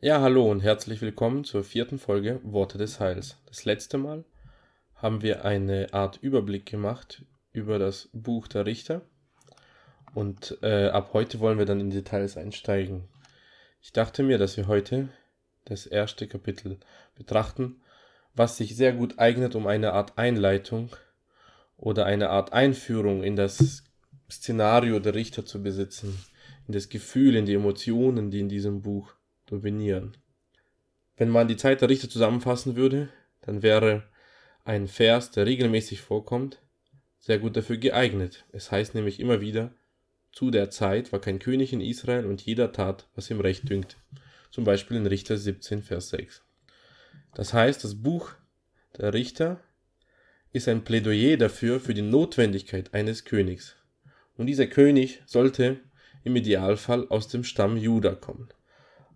Ja, hallo und herzlich willkommen zur vierten Folge Worte des Heils. Das letzte Mal haben wir eine Art Überblick gemacht über das Buch der Richter und äh, ab heute wollen wir dann in Details einsteigen. Ich dachte mir, dass wir heute das erste Kapitel betrachten, was sich sehr gut eignet, um eine Art Einleitung oder eine Art Einführung in das Szenario der Richter zu besitzen, in das Gefühl, in die Emotionen, die in diesem Buch dominieren. Wenn man die Zeit der Richter zusammenfassen würde, dann wäre ein Vers, der regelmäßig vorkommt, sehr gut dafür geeignet. Es heißt nämlich immer wieder, zu der Zeit war kein König in Israel und jeder tat, was ihm recht dünkt. Zum Beispiel in Richter 17, Vers 6. Das heißt, das Buch der Richter ist ein Plädoyer dafür, für die Notwendigkeit eines Königs. Und dieser König sollte im Idealfall aus dem Stamm Juda kommen.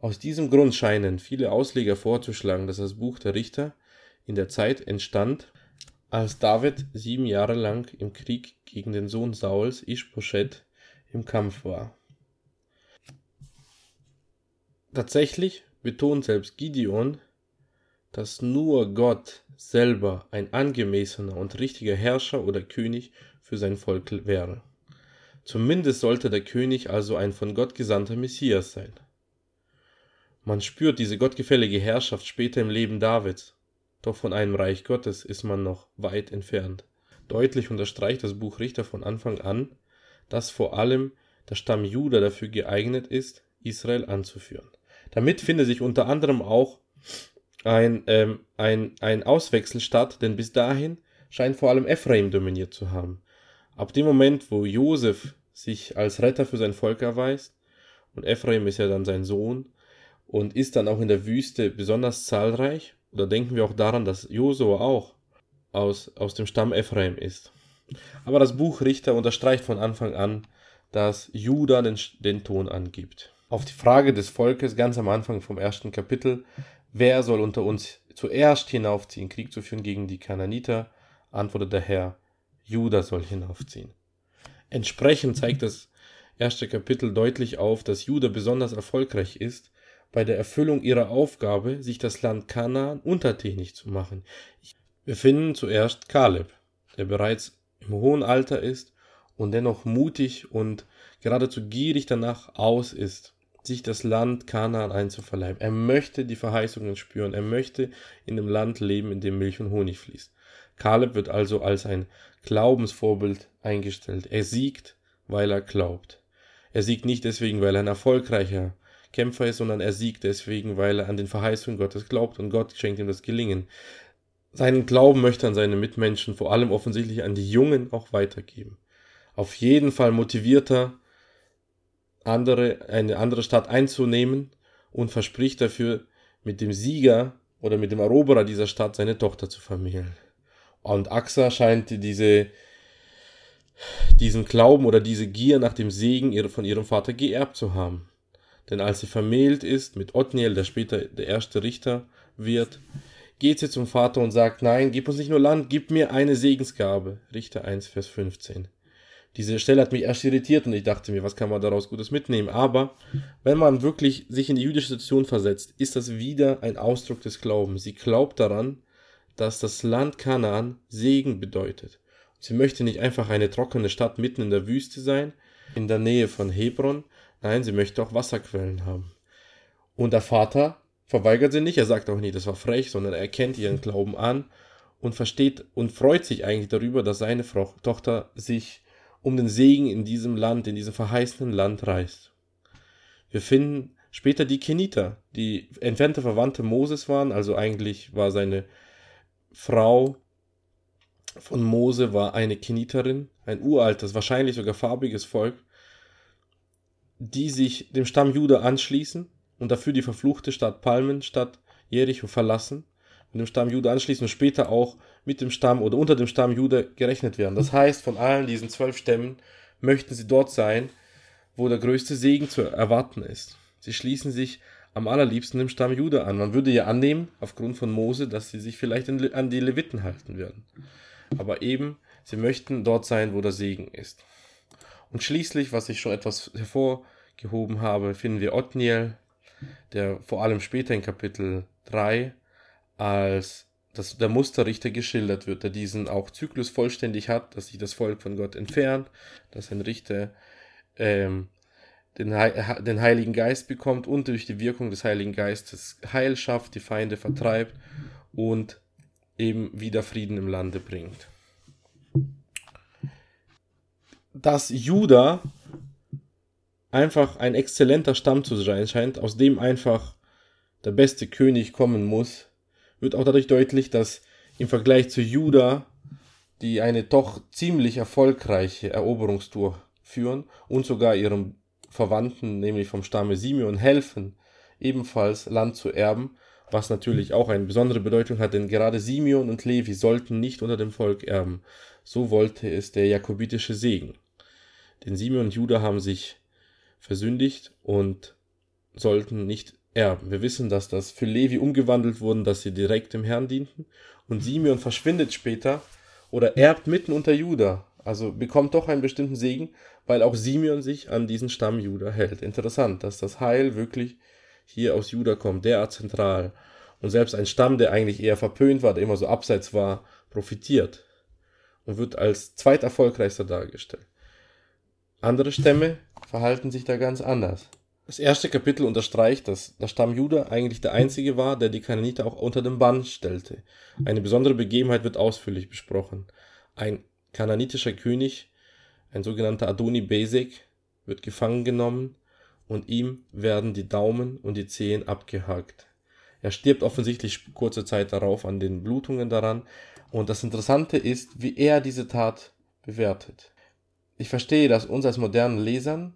Aus diesem Grund scheinen viele Ausleger vorzuschlagen, dass das Buch der Richter in der Zeit entstand, als David sieben Jahre lang im Krieg gegen den Sohn Sauls, Ishbosheth, im Kampf war. Tatsächlich betont selbst Gideon, dass nur Gott selber ein angemessener und richtiger Herrscher oder König für sein Volk wäre. Zumindest sollte der König also ein von Gott gesandter Messias sein. Man spürt diese gottgefällige Herrschaft später im Leben Davids, doch von einem Reich Gottes ist man noch weit entfernt. Deutlich unterstreicht das Buch Richter von Anfang an, dass vor allem der Stamm Juda dafür geeignet ist, Israel anzuführen. Damit findet sich unter anderem auch ein, ähm, ein, ein Auswechsel statt, denn bis dahin scheint vor allem Ephraim dominiert zu haben. Ab dem Moment, wo Josef sich als Retter für sein Volk erweist, und Ephraim ist ja dann sein Sohn, und ist dann auch in der Wüste besonders zahlreich. Oder denken wir auch daran, dass Josua auch aus, aus dem Stamm Ephraim ist. Aber das Buch Richter unterstreicht von Anfang an, dass Juda den, den Ton angibt. Auf die Frage des Volkes ganz am Anfang vom ersten Kapitel, wer soll unter uns zuerst hinaufziehen, Krieg zu führen gegen die Kananiter, antwortet der Herr, Juda soll hinaufziehen. Entsprechend zeigt das erste Kapitel deutlich auf, dass Juda besonders erfolgreich ist, bei der Erfüllung ihrer Aufgabe, sich das Land Kanaan untertänig zu machen. Wir finden zuerst Kaleb, der bereits im hohen Alter ist und dennoch mutig und geradezu gierig danach aus ist, sich das Land Kanaan einzuverleiben. Er möchte die Verheißungen spüren, er möchte in dem Land leben, in dem Milch und Honig fließt. Kaleb wird also als ein Glaubensvorbild eingestellt. Er siegt, weil er glaubt. Er siegt nicht deswegen, weil er ein erfolgreicher Kämpfer ist, sondern er siegt deswegen, weil er an den Verheißungen Gottes glaubt und Gott schenkt ihm das Gelingen. Seinen Glauben möchte er an seine Mitmenschen, vor allem offensichtlich an die Jungen, auch weitergeben. Auf jeden Fall motiviert er, andere, eine andere Stadt einzunehmen und verspricht dafür, mit dem Sieger oder mit dem Eroberer dieser Stadt seine Tochter zu vermählen. Und Axa scheint diese, diesen Glauben oder diese Gier nach dem Segen von ihrem Vater geerbt zu haben. Denn als sie vermählt ist mit Othniel, der später der erste Richter wird, geht sie zum Vater und sagt, nein, gib uns nicht nur Land, gib mir eine Segensgabe. Richter 1, Vers 15. Diese Stelle hat mich erst irritiert und ich dachte mir, was kann man daraus Gutes mitnehmen? Aber wenn man wirklich sich in die jüdische Situation versetzt, ist das wieder ein Ausdruck des Glaubens. Sie glaubt daran, dass das Land Kanaan Segen bedeutet. Sie möchte nicht einfach eine trockene Stadt mitten in der Wüste sein, in der Nähe von Hebron, Nein, sie möchte auch Wasserquellen haben. Und der Vater verweigert sie nicht, er sagt auch nicht, das war frech, sondern er erkennt ihren Glauben an und versteht und freut sich eigentlich darüber, dass seine Frau, Tochter sich um den Segen in diesem Land, in diesem verheißenen Land reißt. Wir finden später die Keniter, die entfernte Verwandte Moses waren, also eigentlich war seine Frau von Mose war eine Keniterin, ein uraltes, wahrscheinlich sogar farbiges Volk, die sich dem Stamm Juda anschließen und dafür die verfluchte Stadt Palmen statt Jericho verlassen, mit dem Stamm Juda anschließen und später auch mit dem Stamm oder unter dem Stamm Juda gerechnet werden. Das heißt, von allen diesen zwölf Stämmen möchten sie dort sein, wo der größte Segen zu erwarten ist. Sie schließen sich am allerliebsten dem Stamm Juda an. Man würde ja annehmen, aufgrund von Mose, dass sie sich vielleicht an die Leviten halten werden. Aber eben, sie möchten dort sein, wo der Segen ist. Und schließlich, was ich schon etwas hervorgehoben habe, finden wir Othniel, der vor allem später in Kapitel 3 als dass der Musterrichter geschildert wird, der diesen auch Zyklus vollständig hat, dass sich das Volk von Gott entfernt, dass ein Richter ähm, den, den Heiligen Geist bekommt und durch die Wirkung des Heiligen Geistes Heil schafft, die Feinde vertreibt und eben wieder Frieden im Lande bringt. Dass Judah einfach ein exzellenter Stamm zu sein scheint, aus dem einfach der beste König kommen muss, wird auch dadurch deutlich, dass im Vergleich zu Juda, die eine doch ziemlich erfolgreiche Eroberungstour führen und sogar ihrem Verwandten, nämlich vom Stamme Simeon, helfen, ebenfalls Land zu erben, was natürlich auch eine besondere Bedeutung hat, denn gerade Simeon und Levi sollten nicht unter dem Volk erben. So wollte es der jakobitische Segen. Denn Simeon und Juda haben sich versündigt und sollten nicht erben. Wir wissen, dass das für Levi umgewandelt wurden, dass sie direkt dem Herrn dienten. Und Simeon verschwindet später oder erbt mitten unter Juda. Also bekommt doch einen bestimmten Segen, weil auch Simeon sich an diesen Stamm Juda hält. Interessant, dass das Heil wirklich hier aus Juda kommt, derart zentral. Und selbst ein Stamm, der eigentlich eher verpönt war, der immer so abseits war, profitiert und wird als zweiterfolgreichster dargestellt. Andere Stämme verhalten sich da ganz anders. Das erste Kapitel unterstreicht, dass der Stamm Juda eigentlich der einzige war, der die Kananiter auch unter den Bann stellte. Eine besondere Begebenheit wird ausführlich besprochen. Ein kananitischer König, ein sogenannter Adoni Besek, wird gefangen genommen und ihm werden die Daumen und die Zehen abgehakt. Er stirbt offensichtlich kurze Zeit darauf an den Blutungen daran. Und das Interessante ist, wie er diese Tat bewertet. Ich verstehe, dass uns als modernen Lesern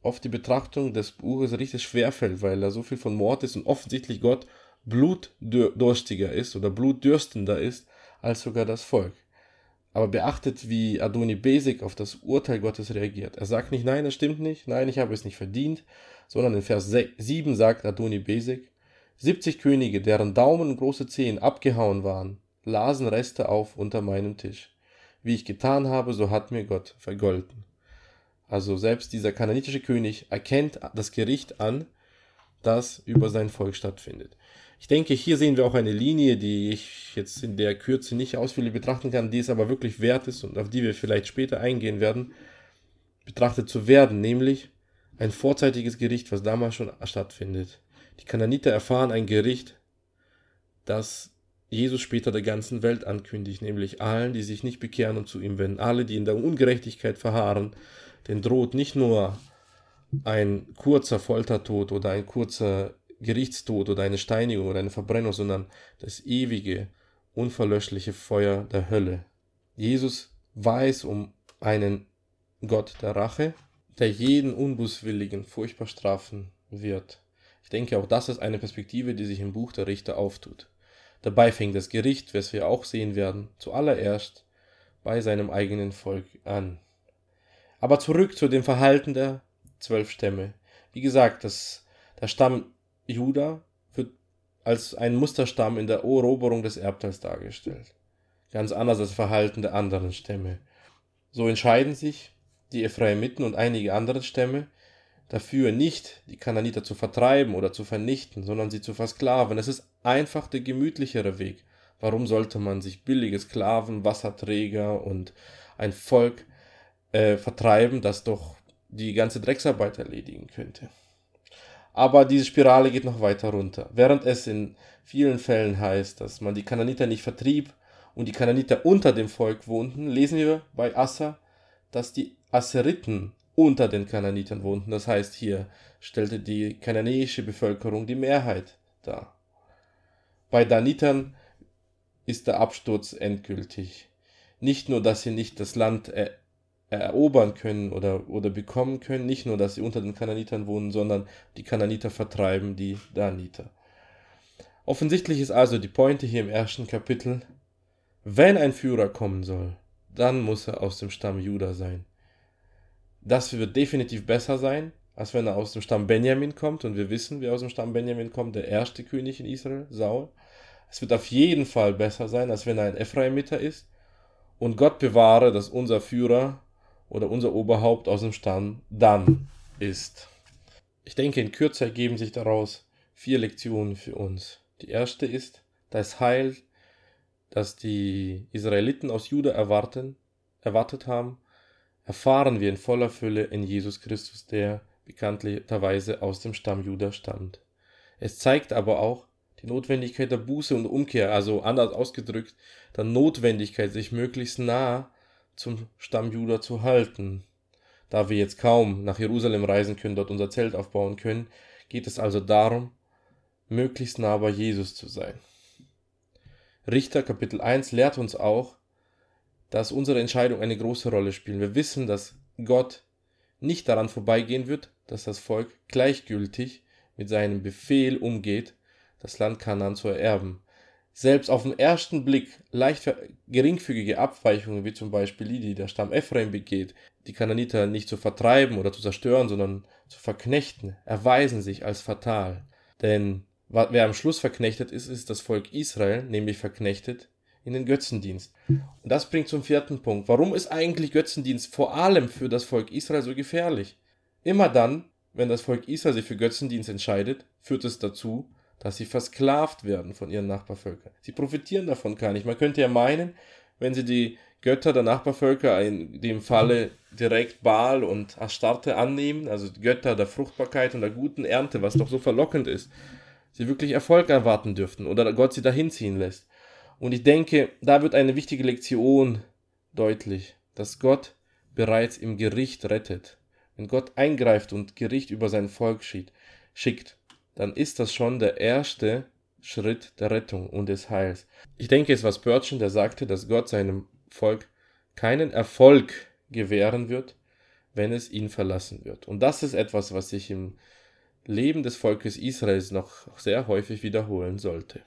oft die Betrachtung des Buches richtig schwerfällt, weil da so viel von Mord ist und offensichtlich Gott blutdurstiger ist oder blutdürstender ist als sogar das Volk. Aber beachtet, wie Adoni Basic auf das Urteil Gottes reagiert. Er sagt nicht, nein, das stimmt nicht, nein, ich habe es nicht verdient, sondern in Vers 7 sagt Adoni Basic, 70 Könige, deren Daumen und große Zehen abgehauen waren, lasen Reste auf unter meinem Tisch. Wie ich getan habe, so hat mir Gott vergolten. Also selbst dieser kananitische König erkennt das Gericht an, das über sein Volk stattfindet. Ich denke, hier sehen wir auch eine Linie, die ich jetzt in der Kürze nicht ausführlich betrachten kann, die es aber wirklich wert ist und auf die wir vielleicht später eingehen werden, betrachtet zu werden, nämlich ein vorzeitiges Gericht, was damals schon stattfindet. Die Kananiter erfahren ein Gericht, das Jesus später der ganzen Welt ankündigt, nämlich allen, die sich nicht bekehren und zu ihm wenden, alle, die in der Ungerechtigkeit verharren, denn droht nicht nur ein kurzer Foltertod oder ein kurzer Gerichtstod oder eine Steinigung oder eine Verbrennung, sondern das ewige, unverlöschliche Feuer der Hölle. Jesus weiß um einen Gott der Rache, der jeden Unbußwilligen furchtbar strafen wird. Ich denke, auch das ist eine Perspektive, die sich im Buch der Richter auftut. Dabei fängt das Gericht, was wir auch sehen werden, zuallererst bei seinem eigenen Volk an. Aber zurück zu dem Verhalten der zwölf Stämme. Wie gesagt, das, der Stamm Juda wird als ein Musterstamm in der Eroberung des Erbteils dargestellt. Ganz anders als das Verhalten der anderen Stämme. So entscheiden sich die Ephraimiten und einige andere Stämme dafür, nicht die Kananiter zu vertreiben oder zu vernichten, sondern sie zu versklaven. Es ist einfach der gemütlichere Weg. Warum sollte man sich billige Sklaven, Wasserträger und ein Volk äh, vertreiben, das doch die ganze Drecksarbeit erledigen könnte. Aber diese Spirale geht noch weiter runter. Während es in vielen Fällen heißt, dass man die Kananiter nicht vertrieb und die Kananiter unter dem Volk wohnten, lesen wir bei Assa, dass die Asseriten unter den Kananitern wohnten. Das heißt, hier stellte die kananäische Bevölkerung die Mehrheit dar. Bei Danitern ist der Absturz endgültig. Nicht nur, dass sie nicht das Land erobern können oder, oder bekommen können. Nicht nur, dass sie unter den Kananitern wohnen, sondern die Kananiter vertreiben die Daniter. Offensichtlich ist also die Pointe hier im ersten Kapitel, wenn ein Führer kommen soll, dann muss er aus dem Stamm Juda sein. Das wird definitiv besser sein, als wenn er aus dem Stamm Benjamin kommt. Und wir wissen, wer aus dem Stamm Benjamin kommt, der erste König in Israel, Saul. Es wird auf jeden Fall besser sein, als wenn er ein Ephraimiter ist. Und Gott bewahre, dass unser Führer oder unser Oberhaupt aus dem Stamm Dan ist. Ich denke, in Kürze ergeben sich daraus vier Lektionen für uns. Die erste ist, das Heil, das die Israeliten aus Juda erwarten, erwartet haben, erfahren wir in voller Fülle in Jesus Christus, der bekanntlicherweise aus dem Stamm Juda stammt. Es zeigt aber auch die Notwendigkeit der Buße und Umkehr, also anders ausgedrückt, der Notwendigkeit, sich möglichst nah zum Stamm Juda zu halten. Da wir jetzt kaum nach Jerusalem reisen können, dort unser Zelt aufbauen können, geht es also darum, möglichst nah bei Jesus zu sein. Richter Kapitel 1 lehrt uns auch, dass unsere Entscheidungen eine große Rolle spielen. Wir wissen, dass Gott nicht daran vorbeigehen wird, dass das Volk gleichgültig mit seinem Befehl umgeht, das Land Kanaan zu ererben. Selbst auf den ersten Blick leicht geringfügige Abweichungen, wie zum Beispiel die, die der Stamm Ephraim begeht, die Kananiter nicht zu vertreiben oder zu zerstören, sondern zu verknechten, erweisen sich als fatal. Denn wer am Schluss verknechtet ist, ist das Volk Israel, nämlich verknechtet in den Götzendienst. Und das bringt zum vierten Punkt. Warum ist eigentlich Götzendienst vor allem für das Volk Israel so gefährlich? Immer dann, wenn das Volk Israel sich für Götzendienst entscheidet, führt es dazu, dass sie versklavt werden von ihren Nachbarvölkern. Sie profitieren davon gar nicht. Man könnte ja meinen, wenn sie die Götter der Nachbarvölker, in dem Falle direkt Baal und Astarte annehmen, also die Götter der Fruchtbarkeit und der guten Ernte, was doch so verlockend ist, sie wirklich Erfolg erwarten dürften oder Gott sie dahin ziehen lässt. Und ich denke, da wird eine wichtige Lektion deutlich, dass Gott bereits im Gericht rettet. Wenn Gott eingreift und Gericht über sein Volk schickt, dann ist das schon der erste Schritt der Rettung und des Heils. Ich denke, es war Spurgeon, der sagte, dass Gott seinem Volk keinen Erfolg gewähren wird, wenn es ihn verlassen wird. Und das ist etwas, was sich im Leben des Volkes Israels noch sehr häufig wiederholen sollte.